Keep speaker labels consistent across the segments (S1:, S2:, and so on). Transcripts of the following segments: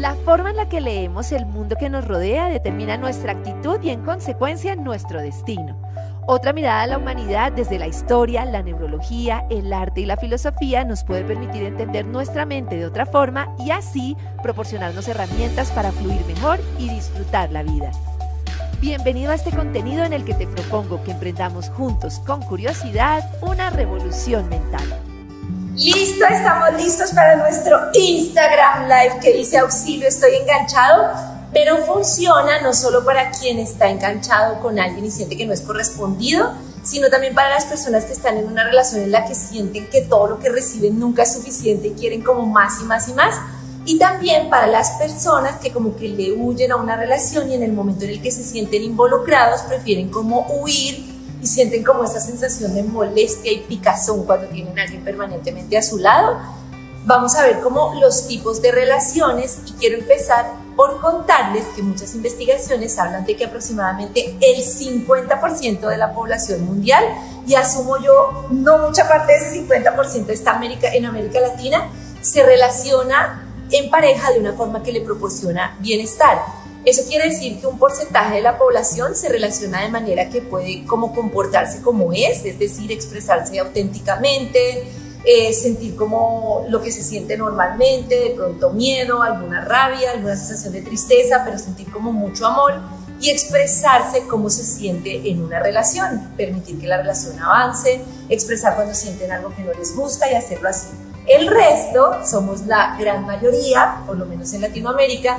S1: La forma en la que leemos el mundo que nos rodea determina nuestra actitud y en consecuencia nuestro destino. Otra mirada a la humanidad desde la historia, la neurología, el arte y la filosofía nos puede permitir entender nuestra mente de otra forma y así proporcionarnos herramientas para fluir mejor y disfrutar la vida. Bienvenido a este contenido en el que te propongo que emprendamos juntos con curiosidad una revolución mental.
S2: Listo, estamos listos para nuestro Instagram Live que dice auxilio, estoy enganchado, pero funciona no solo para quien está enganchado con alguien y siente que no es correspondido, sino también para las personas que están en una relación en la que sienten que todo lo que reciben nunca es suficiente quieren como más y más y más. Y también para las personas que como que le huyen a una relación y en el momento en el que se sienten involucrados prefieren como huir y sienten como esa sensación de molestia y picazón cuando tienen a alguien permanentemente a su lado. Vamos a ver cómo los tipos de relaciones y quiero empezar por contarles que muchas investigaciones hablan de que aproximadamente el 50% de la población mundial, y asumo yo, no mucha parte de ese 50% está América, en América Latina, se relaciona en pareja de una forma que le proporciona bienestar. Eso quiere decir que un porcentaje de la población se relaciona de manera que puede como comportarse como es, es decir, expresarse auténticamente, eh, sentir como lo que se siente normalmente, de pronto miedo, alguna rabia, alguna sensación de tristeza, pero sentir como mucho amor y expresarse cómo se siente en una relación, permitir que la relación avance, expresar cuando sienten algo que no les gusta y hacerlo así. El resto, somos la gran mayoría, por lo menos en Latinoamérica,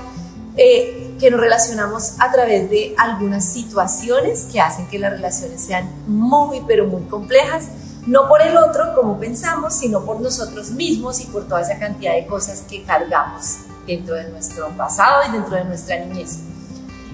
S2: eh, que nos relacionamos a través de algunas situaciones que hacen que las relaciones sean muy, pero muy complejas, no por el otro como pensamos, sino por nosotros mismos y por toda esa cantidad de cosas que cargamos dentro de nuestro pasado y dentro de nuestra niñez.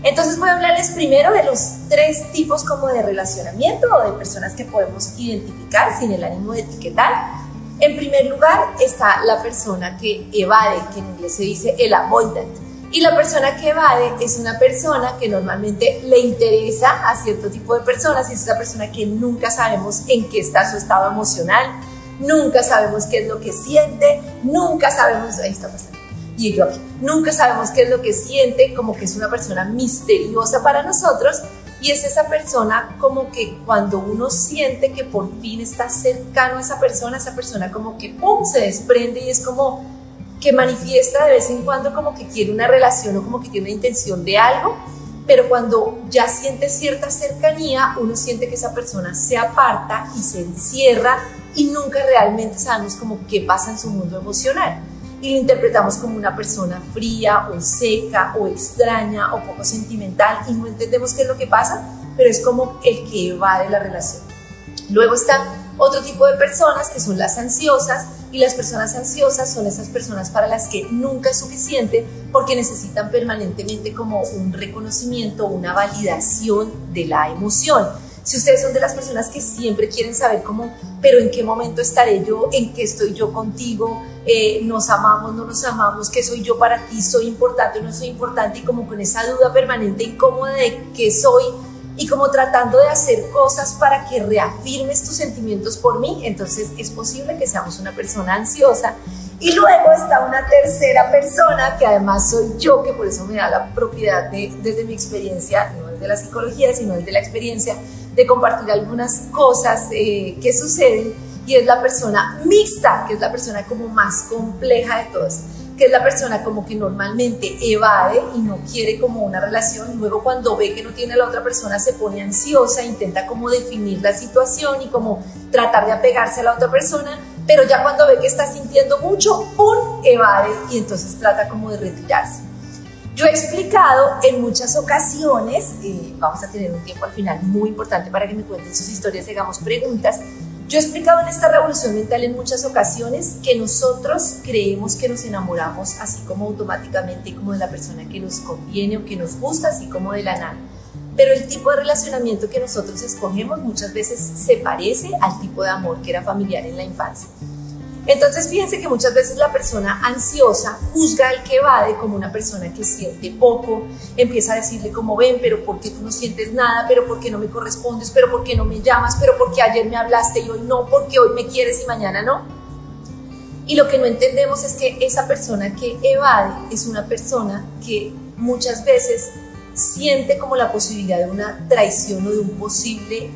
S2: Entonces voy a hablarles primero de los tres tipos como de relacionamiento o de personas que podemos identificar sin el ánimo de etiquetar. En primer lugar está la persona que evade, que en inglés se dice el avoidant y la persona que evade es una persona que normalmente le interesa a cierto tipo de personas y es esa persona que nunca sabemos en qué está su estado emocional, nunca sabemos qué es lo que siente, nunca sabemos, ahí está pasando, y yo aquí, nunca sabemos qué es lo que siente, como que es una persona misteriosa para nosotros y es esa persona como que cuando uno siente que por fin está cercano a esa persona, esa persona como que ¡pum! se desprende y es como que manifiesta de vez en cuando como que quiere una relación o como que tiene una intención de algo, pero cuando ya siente cierta cercanía, uno siente que esa persona se aparta y se encierra y nunca realmente sabemos como qué pasa en su mundo emocional. Y lo interpretamos como una persona fría o seca o extraña o poco sentimental y no entendemos qué es lo que pasa, pero es como el que evade la relación. Luego está otro tipo de personas que son las ansiosas, y las personas ansiosas son esas personas para las que nunca es suficiente porque necesitan permanentemente como un reconocimiento, una validación de la emoción. Si ustedes son de las personas que siempre quieren saber cómo, pero en qué momento estaré yo, en qué estoy yo contigo, eh, nos amamos, no nos amamos, qué soy yo para ti, soy importante o no soy importante, y como con esa duda permanente incómoda de qué soy, y como tratando de hacer cosas para que reafirmes tus sentimientos por mí, entonces es posible que seamos una persona ansiosa. Y luego está una tercera persona, que además soy yo, que por eso me da la propiedad de, desde mi experiencia, no desde la psicología, sino desde la experiencia, de compartir algunas cosas eh, que suceden, y es la persona mixta, que es la persona como más compleja de todas que es la persona como que normalmente evade y no quiere como una relación, luego cuando ve que no tiene a la otra persona se pone ansiosa, intenta como definir la situación y como tratar de apegarse a la otra persona, pero ya cuando ve que está sintiendo mucho, ¡pum!, evade y entonces trata como de retirarse. Yo he explicado en muchas ocasiones, eh, vamos a tener un tiempo al final muy importante para que me cuenten sus historias hagamos preguntas, yo he explicado en esta revolución mental en muchas ocasiones que nosotros creemos que nos enamoramos así como automáticamente como de la persona que nos conviene o que nos gusta, así como de la nada. Pero el tipo de relacionamiento que nosotros escogemos muchas veces se parece al tipo de amor que era familiar en la infancia. Entonces fíjense que muchas veces la persona ansiosa juzga al que evade como una persona que siente poco, empieza a decirle como ven, pero ¿por qué tú no sientes nada? ¿Pero por qué no me correspondes? ¿Pero por qué no me llamas? ¿Pero por qué ayer me hablaste y hoy no? ¿Por qué hoy me quieres y mañana no? Y lo que no entendemos es que esa persona que evade es una persona que muchas veces siente como la posibilidad de una traición o de un posible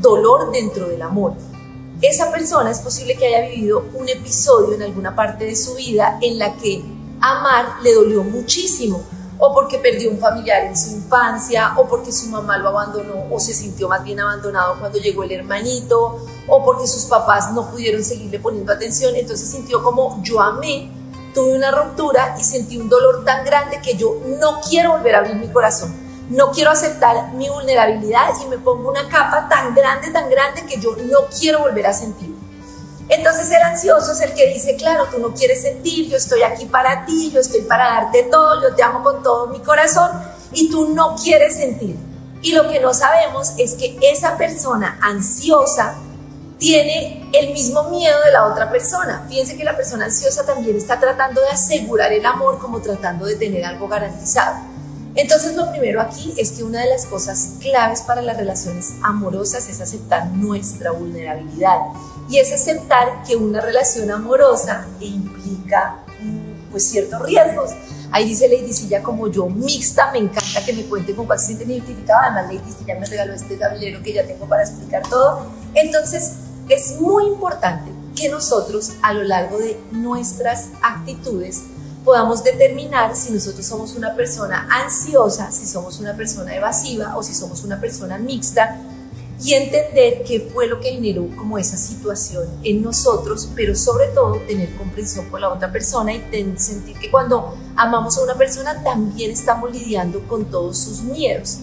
S2: dolor dentro del amor. Esa persona es posible que haya vivido un episodio en alguna parte de su vida en la que amar le dolió muchísimo, o porque perdió un familiar en su infancia, o porque su mamá lo abandonó o se sintió más bien abandonado cuando llegó el hermanito, o porque sus papás no pudieron seguirle poniendo atención, entonces sintió como yo amé, tuve una ruptura y sentí un dolor tan grande que yo no quiero volver a abrir mi corazón, no quiero aceptar mi vulnerabilidad y me pongo una capa tan grande, tan grande que yo no quiero volver a sentir. Entonces el ansioso es el que dice, claro, tú no quieres sentir, yo estoy aquí para ti, yo estoy para darte todo, yo te amo con todo mi corazón y tú no quieres sentir. Y lo que no sabemos es que esa persona ansiosa tiene el mismo miedo de la otra persona. Fíjense que la persona ansiosa también está tratando de asegurar el amor como tratando de tener algo garantizado. Entonces lo primero aquí es que una de las cosas claves para las relaciones amorosas es aceptar nuestra vulnerabilidad y es aceptar que una relación amorosa implica mm, pues ciertos riesgos. Ahí dice Lady Silla como yo mixta, me encanta que me cuente con cuál se sienten identificados. Además, Lady Silla me regaló este tablero que ya tengo para explicar todo. Entonces, es muy importante que nosotros a lo largo de nuestras actitudes podamos determinar si nosotros somos una persona ansiosa, si somos una persona evasiva o si somos una persona mixta y entender qué fue lo que generó como esa situación en nosotros, pero sobre todo tener comprensión por la otra persona y sentir que cuando amamos a una persona también estamos lidiando con todos sus miedos.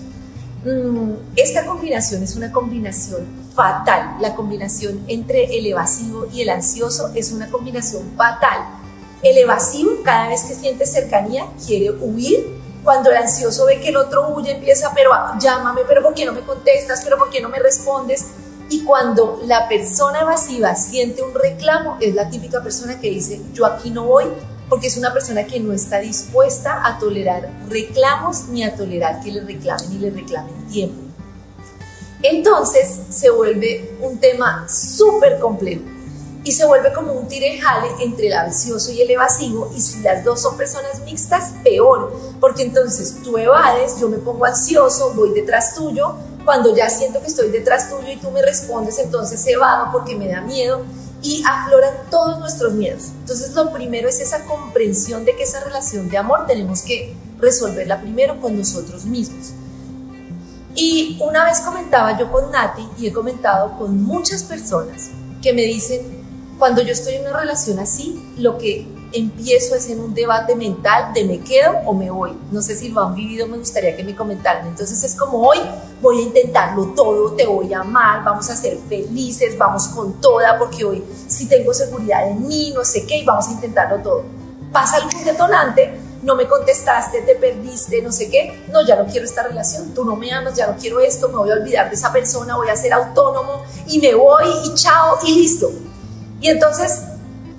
S2: Mm, esta combinación es una combinación fatal. La combinación entre el evasivo y el ansioso es una combinación fatal. El evasivo cada vez que siente cercanía quiere huir cuando el ansioso ve que el otro huye, empieza, pero llámame, pero ¿por qué no me contestas? ¿Pero por qué no me respondes? Y cuando la persona evasiva siente un reclamo, es la típica persona que dice, yo aquí no voy, porque es una persona que no está dispuesta a tolerar reclamos ni a tolerar que le reclamen y le reclamen tiempo. Entonces se vuelve un tema súper complejo y se vuelve como un tirejale entre el ansioso y el evasivo y si las dos son personas mixtas, peor, porque entonces tú evades, yo me pongo ansioso, voy detrás tuyo, cuando ya siento que estoy detrás tuyo y tú me respondes, entonces evado porque me da miedo y afloran todos nuestros miedos. Entonces lo primero es esa comprensión de que esa relación de amor tenemos que resolverla primero con nosotros mismos. Y una vez comentaba yo con Nati y he comentado con muchas personas que me dicen, cuando yo estoy en una relación así, lo que empiezo es en un debate mental de me quedo o me voy. No sé si lo han vivido, me gustaría que me comentaran. Entonces es como hoy voy a intentarlo todo, te voy a amar, vamos a ser felices, vamos con toda, porque hoy sí tengo seguridad en mí, no sé qué, y vamos a intentarlo todo. Pasa algún detonante, no me contestaste, te perdiste, no sé qué, no, ya no quiero esta relación, tú no me amas, ya no quiero esto, me voy a olvidar de esa persona, voy a ser autónomo y me voy y chao y listo. Y entonces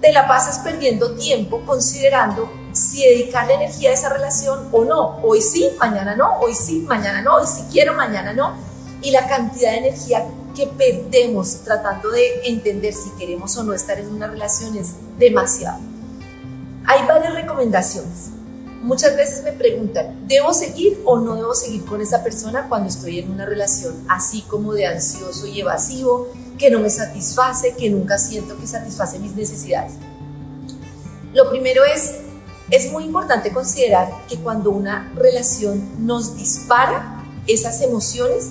S2: te la pasas perdiendo tiempo considerando si dedicar la energía a esa relación o no. Hoy sí, mañana no, hoy sí, mañana no, hoy sí quiero, mañana no. Y la cantidad de energía que perdemos tratando de entender si queremos o no estar en una relación es demasiado. Hay varias recomendaciones. Muchas veces me preguntan, ¿debo seguir o no debo seguir con esa persona cuando estoy en una relación así como de ansioso y evasivo? Que no me satisface, que nunca siento que satisface mis necesidades. Lo primero es, es muy importante considerar que cuando una relación nos dispara esas emociones,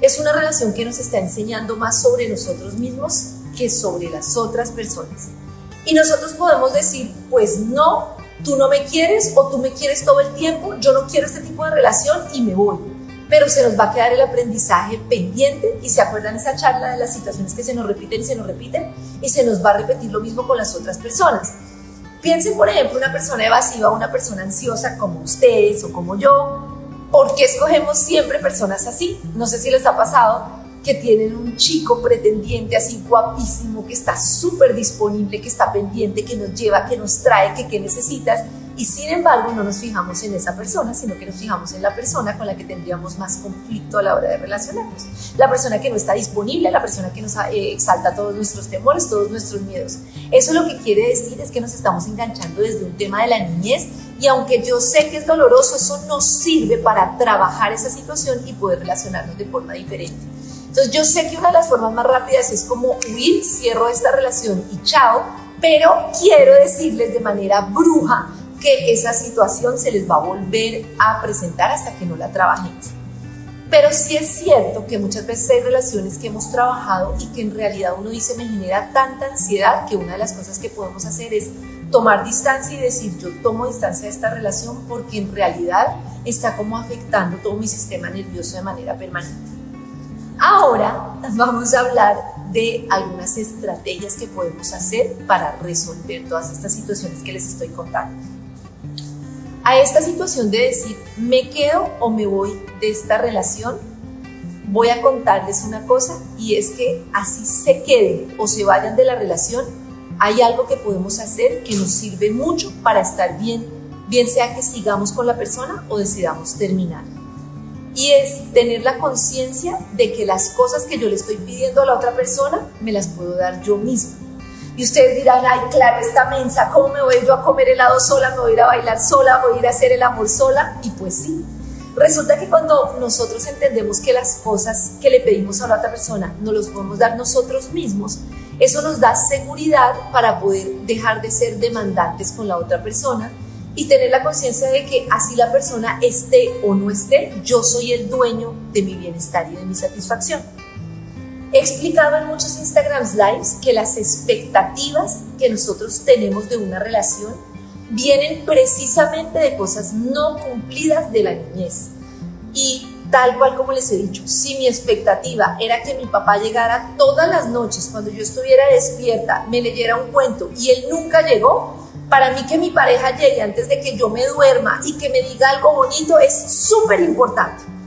S2: es una relación que nos está enseñando más sobre nosotros mismos que sobre las otras personas. Y nosotros podemos decir, pues no, tú no me quieres o tú me quieres todo el tiempo, yo no quiero este tipo de relación y me voy pero se nos va a quedar el aprendizaje pendiente y se acuerdan esa charla de las situaciones que se nos repiten y se nos repiten y se nos va a repetir lo mismo con las otras personas. Piensen, por ejemplo, una persona evasiva, una persona ansiosa como ustedes o como yo. ¿Por qué escogemos siempre personas así? No sé si les ha pasado que tienen un chico pretendiente así guapísimo, que está súper disponible, que está pendiente, que nos lleva, que nos trae, que qué necesitas y sin embargo no nos fijamos en esa persona, sino que nos fijamos en la persona con la que tendríamos más conflicto a la hora de relacionarnos. La persona que no está disponible, la persona que nos eh, exalta todos nuestros temores, todos nuestros miedos. Eso lo que quiere decir es que nos estamos enganchando desde un tema de la niñez y aunque yo sé que es doloroso, eso nos sirve para trabajar esa situación y poder relacionarnos de forma diferente. Entonces yo sé que una de las formas más rápidas es como huir, cierro esta relación y chao, pero quiero decirles de manera bruja que esa situación se les va a volver a presentar hasta que no la trabajemos. Pero sí es cierto que muchas veces hay relaciones que hemos trabajado y que en realidad uno dice me genera tanta ansiedad que una de las cosas que podemos hacer es tomar distancia y decir yo tomo distancia de esta relación porque en realidad está como afectando todo mi sistema nervioso de manera permanente. Ahora vamos a hablar de algunas estrategias que podemos hacer para resolver todas estas situaciones que les estoy contando a esta situación de decir, me quedo o me voy de esta relación, voy a contarles una cosa y es que así se queden o se vayan de la relación, hay algo que podemos hacer que nos sirve mucho para estar bien, bien sea que sigamos con la persona o decidamos terminar. Y es tener la conciencia de que las cosas que yo le estoy pidiendo a la otra persona me las puedo dar yo misma y ustedes dirán, ay, claro, esta mensa, ¿cómo me voy yo a comer helado sola? ¿Me voy a ir a bailar sola? ¿Voy a ir a hacer el amor sola? Y pues sí. Resulta que cuando nosotros entendemos que las cosas que le pedimos a la otra persona nos los podemos dar nosotros mismos, eso nos da seguridad para poder dejar de ser demandantes con la otra persona y tener la conciencia de que así la persona esté o no esté, yo soy el dueño de mi bienestar y de mi satisfacción. He en muchos Instagram Lives que las expectativas que nosotros tenemos de una relación vienen precisamente de cosas no cumplidas de la niñez. Y tal cual como les he dicho, si mi expectativa era que mi papá llegara todas las noches cuando yo estuviera despierta, me leyera un cuento y él nunca llegó, para mí que mi pareja llegue antes de que yo me duerma y que me diga algo bonito es súper importante.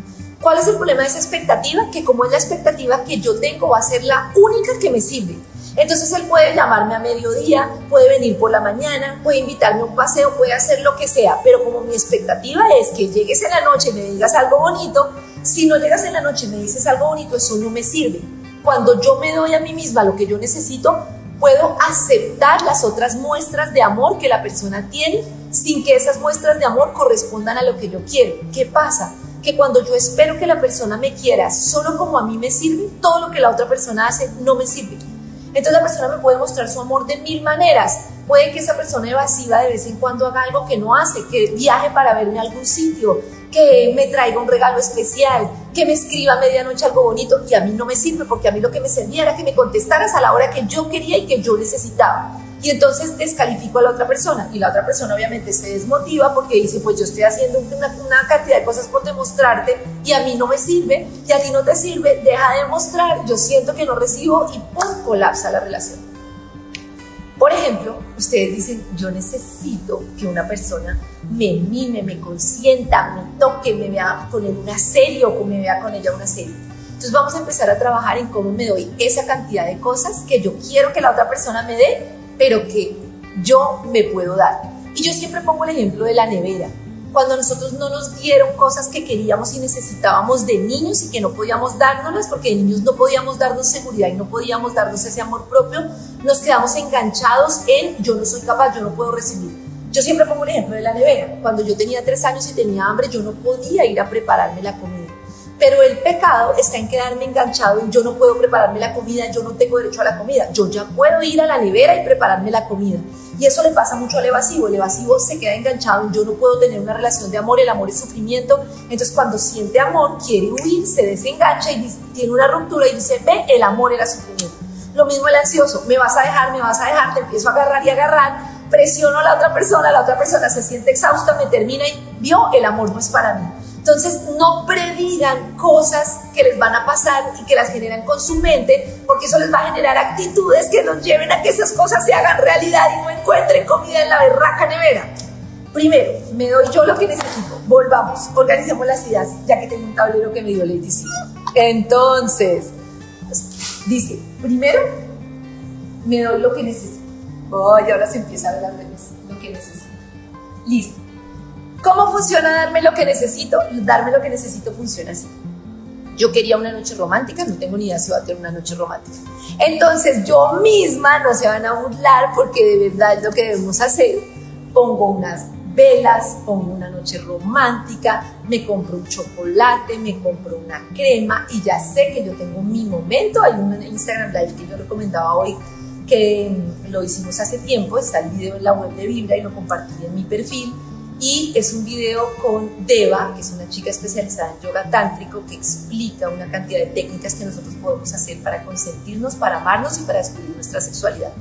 S2: ¿Cuál es el problema de esa expectativa? Que como es la expectativa que yo tengo va a ser la única que me sirve. Entonces él puede llamarme a mediodía, puede venir por la mañana, puede invitarme a un paseo, puede hacer lo que sea, pero como mi expectativa es que llegues en la noche y me digas algo bonito, si no llegas en la noche y me dices algo bonito, eso no me sirve. Cuando yo me doy a mí misma lo que yo necesito, puedo aceptar las otras muestras de amor que la persona tiene sin que esas muestras de amor correspondan a lo que yo quiero. ¿Qué pasa? Que cuando yo espero que la persona me quiera solo como a mí me sirve, todo lo que la otra persona hace no me sirve. Entonces la persona me puede mostrar su amor de mil maneras. Puede que esa persona evasiva de vez en cuando haga algo que no hace, que viaje para verme a algún sitio, que me traiga un regalo especial, que me escriba a medianoche algo bonito y a mí no me sirve porque a mí lo que me servía era que me contestaras a la hora que yo quería y que yo necesitaba y entonces descalifico a la otra persona y la otra persona obviamente se desmotiva porque dice pues yo estoy haciendo una, una, cantidad de cosas por demostrarte y a mí no me sirve y a ti no te sirve, deja de mostrar, yo siento que no recibo y ¡pum! colapsa la relación. Por ejemplo, ustedes dicen yo necesito que una persona me mime, me consienta, me toque, me vea con él una serie o que me vea con ella una serie. Entonces vamos a empezar a trabajar en cómo me doy esa cantidad de cosas que yo quiero que la otra persona me dé pero que yo me puedo dar. Y yo siempre pongo el ejemplo de la nevera. Cuando nosotros no nos dieron cosas que queríamos y necesitábamos de niños y que no podíamos dárnoslas porque de niños no podíamos darnos seguridad y no podíamos darnos ese amor propio, nos quedamos enganchados en yo no soy capaz, yo no puedo recibir. Yo siempre pongo el ejemplo de la nevera. Cuando yo tenía tres años y tenía hambre, yo no podía ir a prepararme la comida pero el pecado está en quedarme enganchado y yo no puedo prepararme la comida, yo no tengo derecho a la comida. Yo ya puedo ir a la nevera y prepararme la comida. Y eso le pasa mucho al evasivo. El evasivo se queda enganchado y yo no puedo tener una relación de amor. El amor es sufrimiento. Entonces, cuando siente amor, quiere huir, se desengancha y tiene una ruptura y dice: Ve, el amor era sufrimiento. Lo mismo el ansioso: me vas a dejar, me vas a dejar, te empiezo a agarrar y agarrar. Presiono a la otra persona, la otra persona se siente exhausta, me termina y vio, el amor no es para mí. Entonces, no predigan cosas que les van a pasar y que las generan con su mente, porque eso les va a generar actitudes que nos lleven a que esas cosas se hagan realidad y no encuentren comida en la berraca nevera. Primero, me doy yo lo que necesito. Volvamos, organicemos las ideas, ya que tengo un tablero que me dio Lady C. Entonces, dice, primero, me doy lo que necesito. Oh, y ahora se empieza a al revés, lo que necesito. Listo. ¿Cómo funciona darme lo que necesito? Darme lo que necesito funciona así. Yo quería una noche romántica, no tengo ni idea si va a tener una noche romántica. Entonces yo misma no se van a burlar porque de verdad es lo que debemos hacer. Pongo unas velas, pongo una noche romántica, me compro un chocolate, me compro una crema y ya sé que yo tengo mi momento. Hay un Instagram Live que yo recomendaba hoy que lo hicimos hace tiempo, está el video en la web de Vibra y lo compartí en mi perfil y es un video con Deva, que es una chica especializada en yoga tántrico que explica una cantidad de técnicas que nosotros podemos hacer para consentirnos, para amarnos y para descubrir nuestra sexualidad.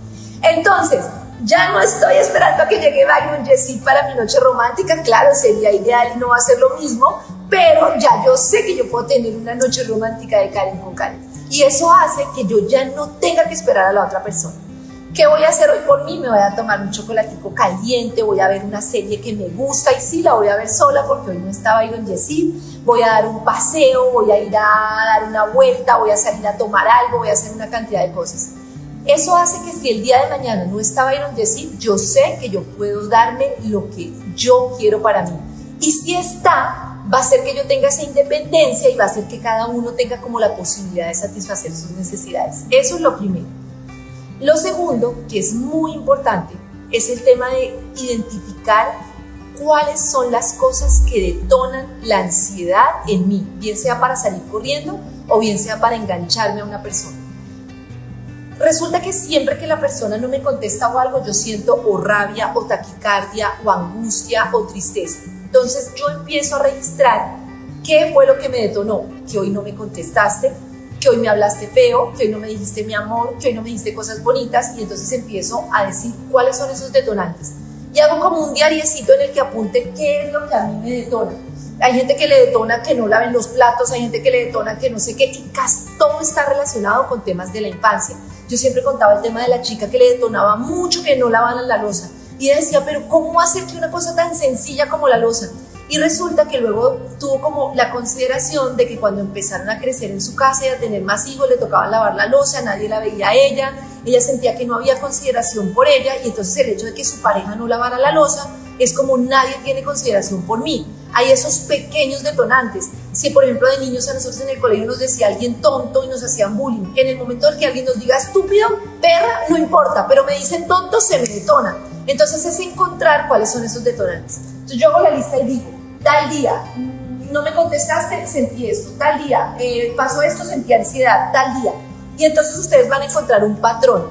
S2: Entonces, ya no estoy esperando a que llegue Byron Jessie para mi noche romántica, claro, sería ideal y no ser lo mismo, pero ya yo sé que yo puedo tener una noche romántica de Karen con Karen. Y eso hace que yo ya no tenga que esperar a la otra persona. ¿Qué voy a hacer hoy por mí? Me voy a tomar un chocolatico caliente, voy a ver una serie que me gusta y sí, la voy a ver sola porque hoy no estaba en Yesid. Voy a dar un paseo, voy a ir a dar una vuelta, voy a salir a tomar algo, voy a hacer una cantidad de cosas. Eso hace que si el día de mañana no está Byron Yesid, yo sé que yo puedo darme lo que yo quiero para mí. Y si está, va a hacer que yo tenga esa independencia y va a hacer que cada uno tenga como la posibilidad de satisfacer sus necesidades. Eso es lo primero. Lo segundo, que es muy importante, es el tema de identificar cuáles son las cosas que detonan la ansiedad en mí, bien sea para salir corriendo o bien sea para engancharme a una persona. Resulta que siempre que la persona no me contesta o algo, yo siento o rabia o taquicardia o angustia o tristeza. Entonces yo empiezo a registrar qué fue lo que me detonó, que hoy no me contestaste, que hoy me hablaste feo, que hoy no me dijiste mi amor, que hoy no me dijiste cosas bonitas y entonces empiezo a decir cuáles son esos detonantes. Y hago como un diariecito en el que apunte qué es lo que a mí me detona. Hay gente que le detona que no laven los platos, hay gente que le detona que no sé qué, y casi todo está relacionado con temas de la infancia. Yo siempre contaba el tema de la chica que le detonaba mucho que no lavaran la losa. Y decía, pero ¿cómo hacer que una cosa tan sencilla como la losa? Y resulta que luego tuvo como la consideración de que cuando empezaron a crecer en su casa y a tener más hijos, le tocaba lavar la losa, nadie la veía a ella, ella sentía que no había consideración por ella y entonces el hecho de que su pareja no lavara la losa es como nadie tiene consideración por mí. Hay esos pequeños detonantes. Si por ejemplo de niños a nosotros en el colegio nos decía alguien tonto y nos hacían bullying, en el momento en que alguien nos diga estúpido, perra, no importa, pero me dicen tonto, se me detona. Entonces es encontrar cuáles son esos detonantes. Entonces yo hago la lista y digo, tal día, no me contestaste, sentí esto, tal día, eh, pasó esto, sentí ansiedad, tal día. Y entonces ustedes van a encontrar un patrón.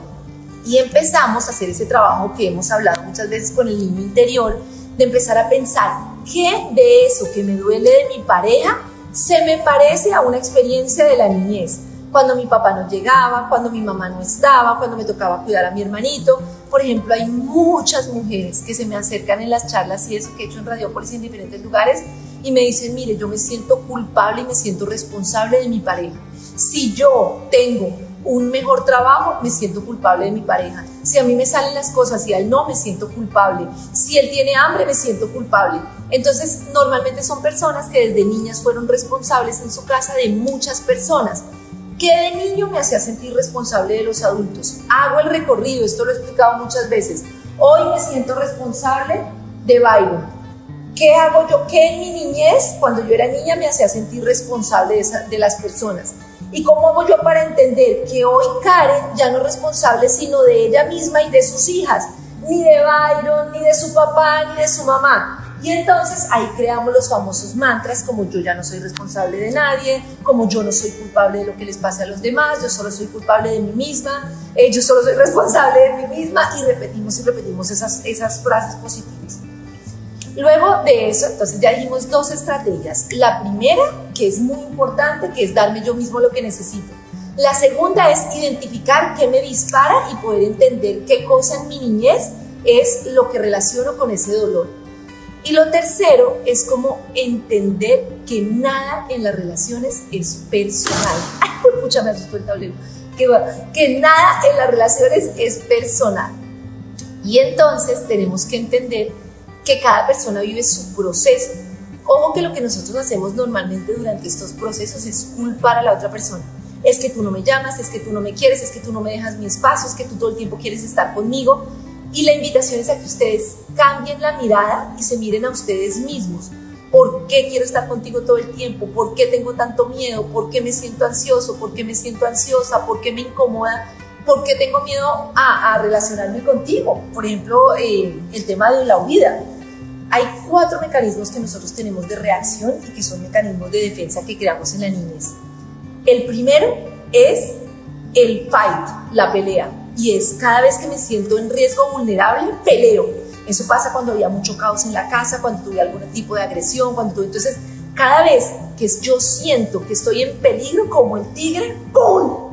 S2: Y empezamos a hacer ese trabajo que hemos hablado muchas veces con el niño interior, de empezar a pensar, ¿qué de eso que me duele de mi pareja se me parece a una experiencia de la niñez? Cuando mi papá no llegaba, cuando mi mamá no estaba, cuando me tocaba cuidar a mi hermanito, por ejemplo, hay muchas mujeres que se me acercan en las charlas y eso que he hecho en Radiopolis en diferentes lugares y me dicen, mire, yo me siento culpable y me siento responsable de mi pareja. Si yo tengo un mejor trabajo, me siento culpable de mi pareja. Si a mí me salen las cosas y a él no, me siento culpable. Si él tiene hambre, me siento culpable. Entonces, normalmente son personas que desde niñas fueron responsables en su casa de muchas personas que de niño me hacía sentir responsable de los adultos. Hago el recorrido, esto lo he explicado muchas veces. Hoy me siento responsable de Byron. ¿Qué hago yo? ¿Qué en mi niñez, cuando yo era niña, me hacía sentir responsable de, de las personas? ¿Y cómo hago yo para entender que hoy Karen ya no es responsable sino de ella misma y de sus hijas? Ni de Byron, ni de su papá, ni de su mamá. Y entonces ahí creamos los famosos mantras como yo ya no soy responsable de nadie, como yo no soy culpable de lo que les pase a los demás, yo solo soy culpable de mí misma, eh, yo solo soy responsable de mí misma y repetimos y repetimos esas, esas frases positivas. Luego de eso, entonces ya dijimos dos estrategias. La primera, que es muy importante, que es darme yo mismo lo que necesito. La segunda es identificar qué me dispara y poder entender qué cosa en mi niñez es lo que relaciono con ese dolor. Y lo tercero es como entender que nada en las relaciones es personal. Ay, pucha, me asustó el tablero. Que, que nada en las relaciones es personal. Y entonces tenemos que entender que cada persona vive su proceso. Ojo que lo que nosotros hacemos normalmente durante estos procesos es culpar a la otra persona. Es que tú no me llamas, es que tú no me quieres, es que tú no me dejas mi espacio, es que tú todo el tiempo quieres estar conmigo Y la invitación es a que ustedes cambien la mirada y se miren a ustedes mismos. ¿Por qué quiero estar contigo todo el tiempo? ¿Por qué tengo tanto miedo? ¿Por qué me siento ansioso? ¿Por qué me siento ansiosa? ¿Por qué me incomoda? ¿Por qué tengo miedo a, relacionarme contigo? Por ejemplo, eh, el tema de la huida. Hay cuatro mecanismos que nosotros tenemos de reacción y que son mecanismos de defensa que creamos en la niñez. El primero es el fight, la pelea, y es cada vez que me siento en riesgo vulnerable, peleo. Eso pasa cuando había mucho caos en la casa, cuando tuve algún tipo de agresión, cuando tuve... Entonces, cada vez que yo siento que estoy en peligro, como el tigre, ¡pum!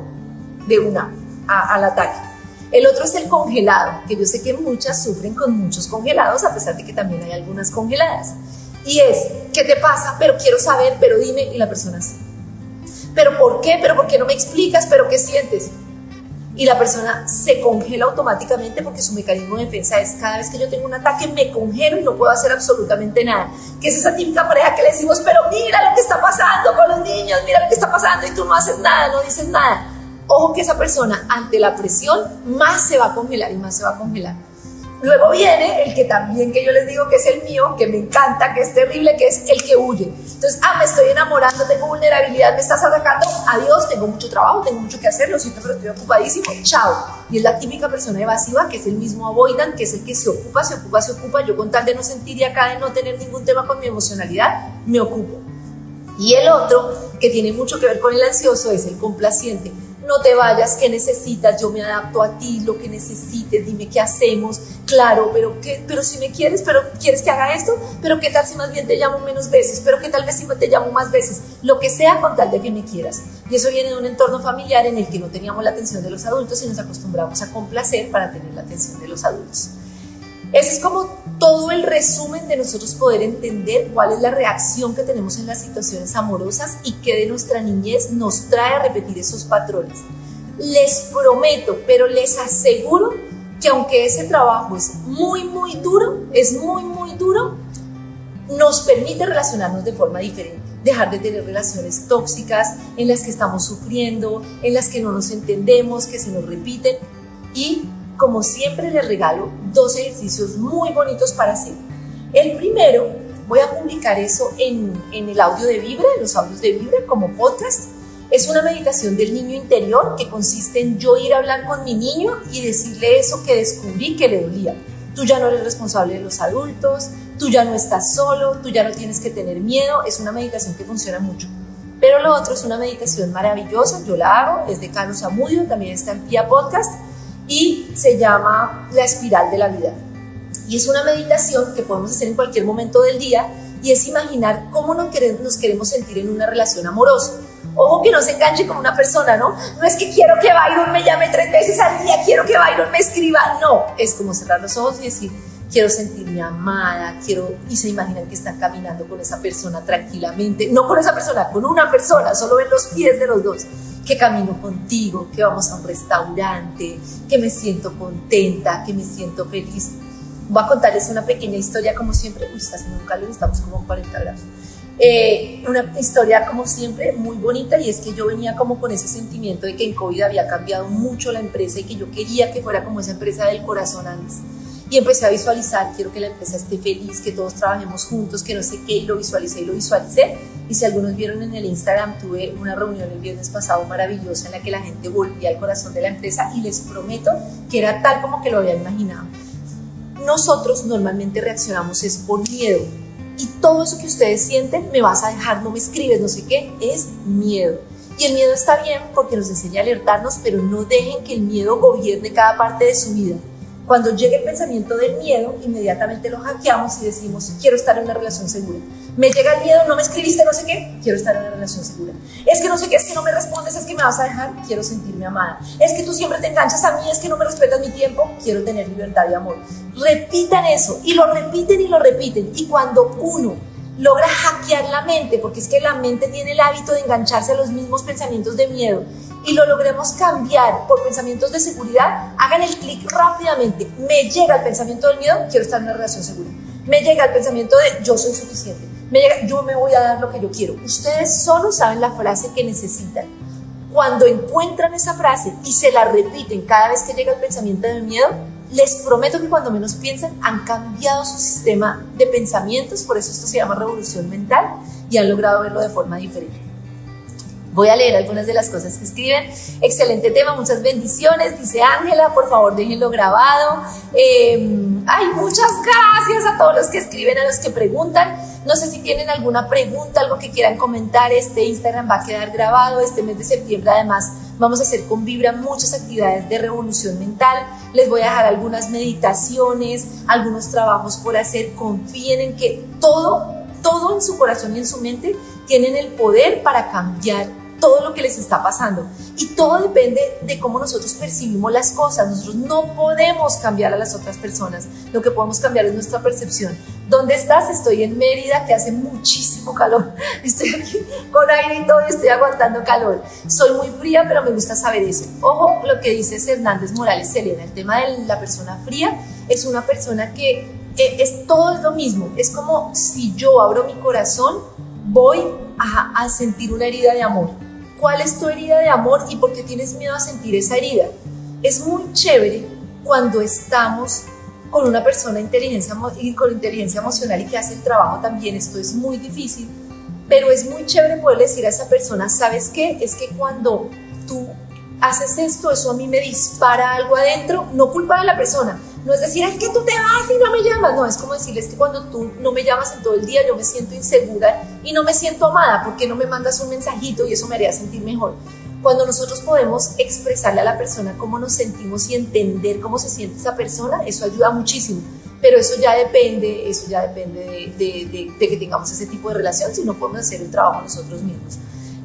S2: De una, al ataque. El otro es el congelado, que yo sé que muchas sufren con muchos congelados, a pesar de que también hay algunas congeladas. Y es, ¿qué te pasa? Pero quiero saber, pero dime, y la persona así. ¿Pero por qué? ¿Pero por qué no me explicas? ¿Pero qué sientes? Y la persona se congela automáticamente porque su mecanismo de defensa es cada vez que yo tengo un ataque me congelo y no puedo hacer absolutamente nada. Que es esa típica pareja que le decimos, pero mira lo que está pasando con los niños, mira lo que está pasando y tú no haces nada, no dices nada ojo que esa persona ante la presión más se va a congelar y más se va a congelar. Luego viene el que también que yo les digo que es el mío, que me encanta, que es terrible, que es el que huye. Entonces, ah, me estoy enamorando, tengo vulnerabilidad, me estás atacando, adiós, tengo mucho trabajo, tengo mucho que hacer, lo siento, pero estoy ocupadísimo, chao. Y es la típica persona evasiva, que es el mismo avoidant, que es el que se ocupa, se ocupa, se ocupa. Yo con tal de no sentir y acá de no tener ningún tema con mi emocionalidad, me ocupo. Y el otro, que tiene mucho que ver con el ansioso, es el complaciente no te vayas, ¿qué necesitas? Yo me adapto a ti, lo que necesites, dime qué hacemos. Claro, pero, pero si me quieres, pero quieres que haga esto, pero qué tal si más bien te llamo menos veces, pero qué tal vez si te llamo más veces, lo que sea con tal de que me quieras. Y eso viene de un entorno familiar en el que no teníamos la atención de los adultos y nos acostumbramos a complacer para tener la atención de los adultos. Ese es como todo el resumen de nosotros poder entender cuál es la reacción que tenemos en las situaciones amorosas y qué de nuestra niñez nos trae a repetir esos patrones. Les prometo, pero les aseguro que aunque ese trabajo es muy, muy duro, es muy, muy duro, nos permite relacionarnos de forma diferente, dejar de tener relaciones tóxicas en las que estamos sufriendo, en las que no nos entendemos, que se nos repiten y como siempre les regalo dos ejercicios muy bonitos para hacer. El primero, voy a publicar eso en, en el audio de Vibra, en los audios de Vibra como podcast. Es una meditación del niño interior que consiste en yo ir a hablar con mi niño y decirle eso que descubrí que le dolía. Tú ya no eres responsable de los adultos, tú ya no estás solo, tú ya no tienes que tener miedo. Es una meditación que funciona mucho. Pero lo otro es una meditación maravillosa, yo la hago, es de Carlos Amudio, también está en Pia Podcast y se llama La espiral de la vida. Y es una meditación que podemos hacer en cualquier momento del día y es imaginar cómo nos queremos, sentir en una relación amorosa. Ojo que no se enganche con una persona, ¿no? No es que quiero que Byron me llame tres veces al día, quiero que Byron me escriba. No, es como cerrar los ojos y decir, quiero sentirme amada, quiero, y se imaginan que están caminando con esa persona tranquilamente, no con esa persona, con una persona, solo ven los pies de los dos que camino contigo, que vamos a un restaurante, que me siento contenta, que me siento feliz. Voy a contarles una pequeña historia, como siempre. Uy, está haciendo un calor, estamos como 40 grados. Eh, una historia, como siempre, muy bonita, y es que yo venía como con ese sentimiento de que en COVID había cambiado mucho la empresa y que yo quería que fuera como esa empresa del corazón antes. Y empecé a visualizar, quiero que la empresa esté feliz, que todos trabajemos juntos, que no sé qué, lo visualicé y lo visualicé y si algunos vieron en el Instagram, tuve una reunión el viernes pasado maravillosa en la que la gente volvía al corazón de la empresa y les prometo que era tal como que lo había imaginado. Nosotros normalmente reaccionamos es por miedo. Y todo eso que ustedes sienten, me vas a dejar, no me escribes, no sé qué, es miedo. Y el miedo está bien porque nos enseña a alertarnos, pero no dejen que el miedo gobierne cada parte de su vida. Cuando llegue el pensamiento del miedo, inmediatamente lo hackeamos y decimos, quiero estar en una relación segura. Me llega el miedo, no me escribiste, no sé qué, quiero estar en una relación segura. Es que no sé qué, es que no me respondes, es que me vas a dejar, quiero sentirme amada. Es que tú siempre te enganchas a mí, es que no me respetas mi tiempo, quiero tener libertad y amor. Repitan eso y lo repiten y lo repiten. Y cuando uno logra hackear la mente, porque es que la mente tiene el hábito de engancharse a los mismos pensamientos de miedo, y lo logremos cambiar por pensamientos de seguridad, hagan el clic rápidamente. Me llega el pensamiento del miedo, quiero estar en una relación segura. Me llega el pensamiento de yo soy suficiente. Me llega, yo me voy a dar lo que yo quiero. Ustedes solo saben la frase que necesitan. Cuando encuentran esa frase y se la repiten cada vez que llega el pensamiento del miedo, les prometo que cuando menos piensan han cambiado su sistema de pensamientos, por eso esto se llama revolución mental, y han logrado verlo de forma diferente. Voy a leer algunas de las cosas que escriben. Excelente tema, muchas bendiciones. Dice Ángela, por favor déjenlo grabado. Em, ay, muchas gracias a todos los que escriben, a los que preguntan. No sé si tienen alguna pregunta, algo que quieran comentar. Este Instagram va a quedar grabado. Este mes de septiembre, además, vamos a hacer con Vibra muchas actividades de revolución mental. Les voy a dejar algunas meditaciones, algunos trabajos por hacer. Confíen en que todo, todo en su corazón y en su mente tienen el poder para cambiar todo lo que les está pasando. Y todo depende de cómo nosotros percibimos las cosas. Nosotros no podemos cambiar a las otras personas. Lo que podemos cambiar es nuestra percepción. ¿Dónde estás? Estoy en Mérida, que hace muchísimo calor. Estoy aquí con aire y todo y estoy aguantando calor. Soy muy fría, pero me gusta saber eso. Ojo, lo que dice Hernández Morales, Selena, el tema de la persona fría es una persona que eh, es todo es lo mismo. Es como si yo abro mi corazón, voy a, a sentir una herida de amor cuál es tu herida de amor y por qué tienes miedo a sentir esa herida. Es muy chévere cuando estamos con una persona inteligencia, con inteligencia emocional y que hace el trabajo también. Esto es muy difícil, pero es muy chévere poder decir a esa persona, ¿sabes qué? Es que cuando tú haces esto, eso a mí me dispara algo adentro, no culpa de la persona, no es decir, es que tú te vas y no me llamas. No, es como decirles que cuando tú no me llamas en todo el día, yo me siento insegura y no me siento amada. porque no me mandas un mensajito y eso me haría sentir mejor? Cuando nosotros podemos expresarle a la persona cómo nos sentimos y entender cómo se siente esa persona, eso ayuda muchísimo. Pero eso ya depende, eso ya depende de, de que tengamos ese tipo de relación, si no podemos hacer el trabajo nosotros mismos.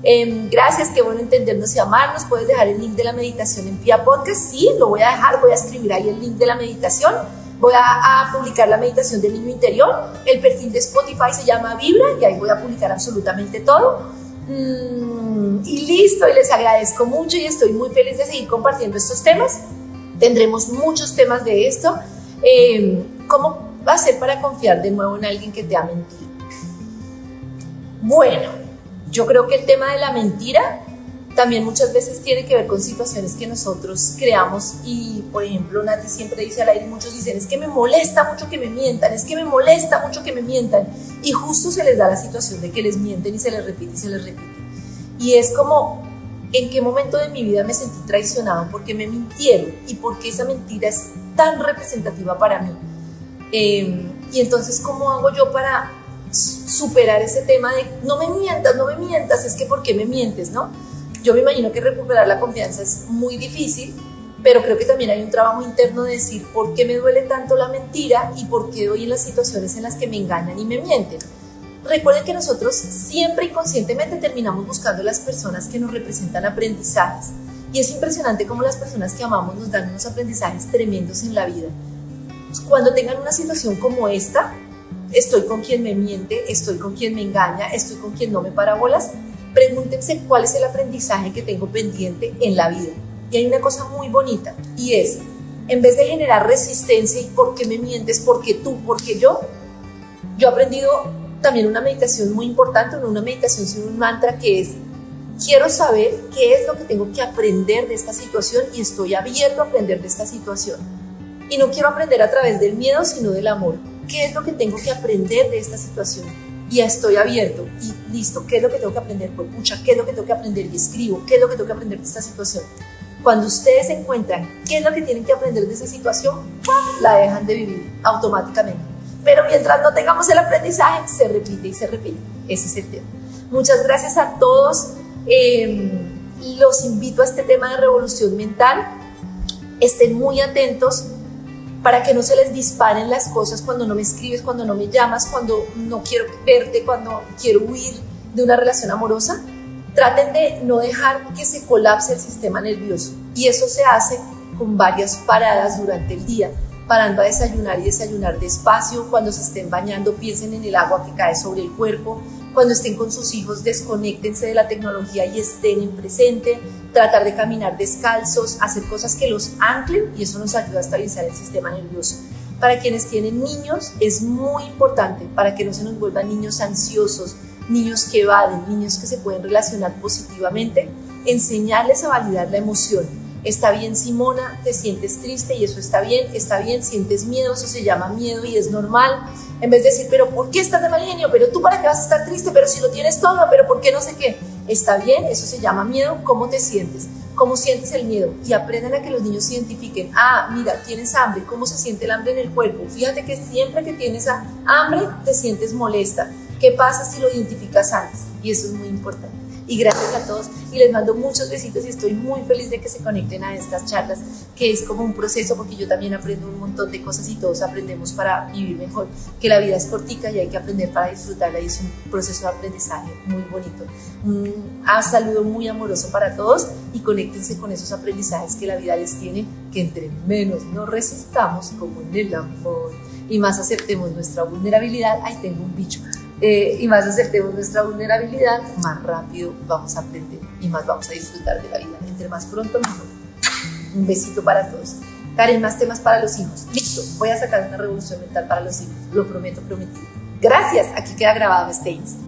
S2: Em, gracias, qué bueno entendernos y amarnos. Puedes dejar el link de la meditación en Pia Podcast. Sí, lo voy a dejar, voy a escribir ahí el link de la meditación. Voy a, publicar la meditación del niño interior. El perfil de Spotify se llama Vibra y ahí voy a publicar absolutamente todo. Mm, y listo, y les agradezco mucho y estoy muy feliz de seguir compartiendo estos temas. Tendremos muchos temas de esto. Em, ¿Cómo va a ser para confiar de nuevo en alguien que te ha mentido? Bueno, yo creo que el tema de la mentira también muchas veces tiene que ver con situaciones que nosotros creamos y, por ejemplo, Nati siempre dice al aire, muchos dicen, es que me molesta mucho que me mientan, es que me molesta mucho que me mientan y justo se les da la situación de que les mienten y se les repite y se les repite. Y es como, ¿en qué momento de mi vida me sentí traicionado? porque me mintieron? ¿Y porque esa mentira es tan representativa para mí? Em, y entonces, ¿cómo hago yo para superar ese tema de no me mientas, no me mientas, es que ¿por qué me mientes, no? Yo me imagino que recuperar la confianza es muy difícil, pero creo que también hay un trabajo interno de decir por qué me duele tanto la mentira y por qué doy en las situaciones en las que me engañan y me mienten. Recuerden que nosotros siempre inconscientemente terminamos buscando las personas que nos representan aprendizajes. Y es impresionante cómo las personas que amamos nos dan unos aprendizajes tremendos en la vida. Cuando tengan una situación como esta, estoy con quien me miente, estoy con quien me engaña, estoy con quien no me para bolas. Pregúntense cuál es el aprendizaje que tengo pendiente en la vida. Y hay una cosa muy bonita y es, en vez de generar resistencia y por qué me mientes, por qué tú, por qué yo, yo he aprendido también una meditación muy importante, no una meditación sino un mantra que es, quiero saber qué es lo que tengo que aprender de esta situación y estoy abierto a aprender de esta situación. Y no quiero aprender a través del miedo, sino del amor ¿Qué es lo que tengo que aprender de esta situación? Y estoy abierto y listo, ¿qué es lo que tengo que aprender? Pues mucha, ¿qué es lo que tengo que aprender? Y escribo, ¿qué es lo que tengo que aprender de esta situación? Cuando ustedes encuentran qué es lo que tienen que aprender de esa situación, la dejan de vivir automáticamente. Pero mientras no tengamos el aprendizaje, se repite y se repite. Ese es el tema. Muchas gracias a todos. Em, los invito a este tema de revolución mental. Estén muy atentos para que no se les disparen las cosas cuando no me escribes, cuando no me llamas, cuando no quiero verte, cuando quiero huir de una relación amorosa. Traten de no dejar que se colapse el sistema nervioso y eso se hace con varias paradas durante el día, parando a desayunar y desayunar despacio, cuando se estén bañando piensen en el agua que cae sobre el cuerpo, cuando estén con sus hijos desconéctense de la tecnología y estén en presente, tratar de caminar descalzos, hacer cosas que los anclen y eso nos ayuda a estabilizar el sistema nervioso. Para quienes tienen niños es muy importante para que no se nos vuelvan niños ansiosos, niños que evaden, niños que se pueden relacionar positivamente, enseñarles a validar la emoción. Está bien, Simona, te sientes triste y eso está bien, está bien, sientes miedo, eso se llama miedo y es normal. En vez de decir, pero ¿por qué estás de mal genio? Pero tú para qué vas a estar triste, pero si lo tienes todo, pero ¿por qué no sé qué? Está bien, eso se llama miedo, ¿cómo te sientes? ¿Cómo sientes el miedo? Y aprendan a que los niños identifiquen, ah, mira, tienes hambre, ¿cómo se siente el hambre en el cuerpo? Fíjate que siempre que tienes hambre te sientes molesta. ¿Qué pasa si lo identificas antes? Y eso es muy importante y gracias a todos. Y les mando muchos besitos y estoy muy feliz de que se conecten a estas charlas que es como un proceso porque yo también aprendo un montón de cosas y todos aprendemos para vivir mejor, que la vida es cortica y hay que aprender para disfrutarla y es un proceso de aprendizaje muy bonito. Un saludo muy amoroso para todos y conéctense con esos aprendizajes que la vida les tiene, que entre menos nos resistamos como en el amor. Y más aceptemos nuestra vulnerabilidad, ahí tengo un bicho eh, y más aceptemos nuestra vulnerabilidad, más rápido vamos a aprender y más vamos a disfrutar de la vida. Entre más pronto, mejor. Un besito para todos. Karen, más temas para los hijos. Listo, voy a sacar una revolución mental para los hijos. Lo prometo, prometido. Gracias, aquí queda grabado este Insta.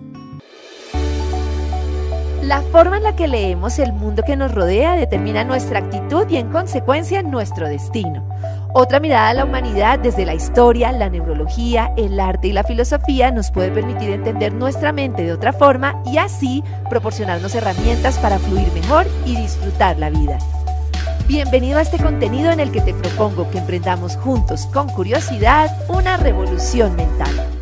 S1: La forma en la que leemos el mundo que nos rodea determina nuestra actitud y en consecuencia nuestro destino. Otra mirada a la humanidad desde la historia, la neurología, el arte y la filosofía nos puede permitir entender nuestra mente de otra forma y así proporcionarnos herramientas para fluir mejor y disfrutar la vida. Bienvenido a este contenido en el que te propongo que emprendamos juntos con curiosidad una revolución mental.